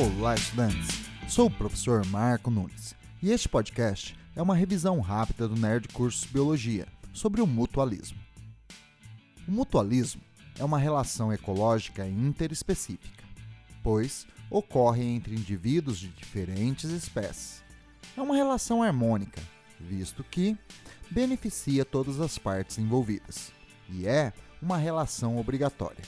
Olá, estudantes! Sou o professor Marco Nunes e este podcast é uma revisão rápida do Nerd Cursos Biologia sobre o mutualismo. O mutualismo é uma relação ecológica interespecífica, pois ocorre entre indivíduos de diferentes espécies. É uma relação harmônica, visto que beneficia todas as partes envolvidas, e é uma relação obrigatória.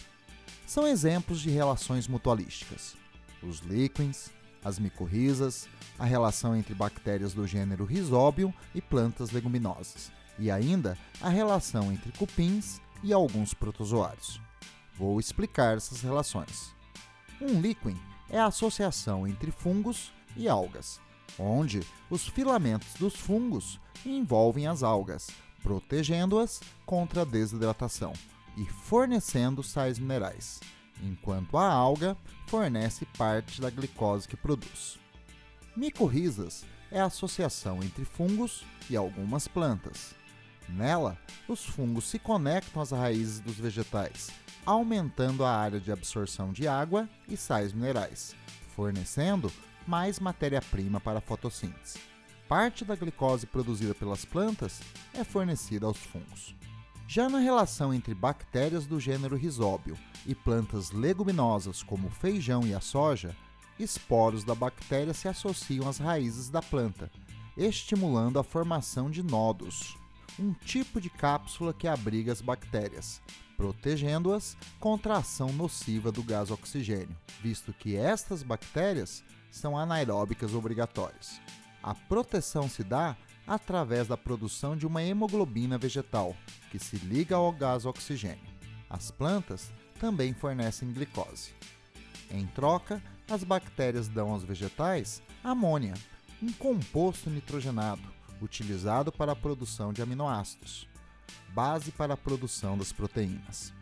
São exemplos de relações mutualísticas: os líquens, as micorrizas, a relação entre bactérias do gênero Rhizobium e plantas leguminosas, e ainda a relação entre cupins e alguns protozoários. Vou explicar essas relações. Um líquen é a associação entre fungos e algas, onde os filamentos dos fungos envolvem as algas, protegendo-as contra a desidratação e fornecendo sais minerais, enquanto a alga fornece parte da glicose que produz. Micorrizas é a associação entre fungos e algumas plantas. Nela, os fungos se conectam às raízes dos vegetais, aumentando a área de absorção de água e sais minerais, fornecendo mais matéria-prima para a fotossíntese. Parte da glicose produzida pelas plantas é fornecida aos fungos. Já na relação entre bactérias do gênero Rhizóbio e plantas leguminosas como o feijão e a soja, esporos da bactéria se associam às raízes da planta, estimulando a formação de nodos, um tipo de cápsula que abriga as bactérias, protegendo-as contra a ação nociva do gás oxigênio, visto que estas bactérias são anaeróbicas obrigatórias. A proteção se dá através da produção de uma hemoglobina vegetal, que se liga ao gás oxigênio. As plantas também fornecem glicose. Em troca, as bactérias dão aos vegetais amônia, um composto nitrogenado utilizado para a produção de aminoácidos, base para a produção das proteínas.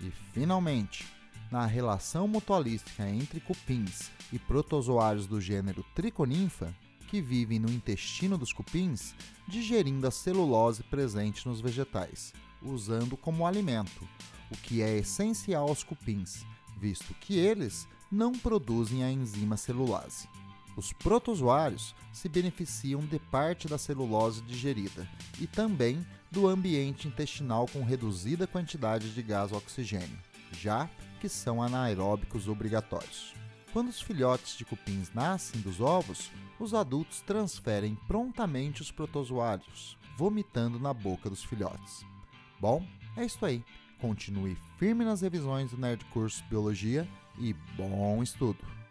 E, finalmente, na relação mutualística entre cupins e protozoários do gênero Triconinfa, que vivem no intestino dos cupins, digerindo a celulose presente nos vegetais, usando como alimento, o que é essencial aos cupins, visto que eles não produzem a enzima celulase. Os protozoários se beneficiam de parte da celulose digerida e também do ambiente intestinal com reduzida quantidade de gás oxigênio, já que são anaeróbicos obrigatórios. Quando os filhotes de cupins nascem dos ovos, os adultos transferem prontamente os protozoários, vomitando na boca dos filhotes. Bom, é isso aí. Continue firme nas revisões do Nerd Curso Biologia e bom estudo!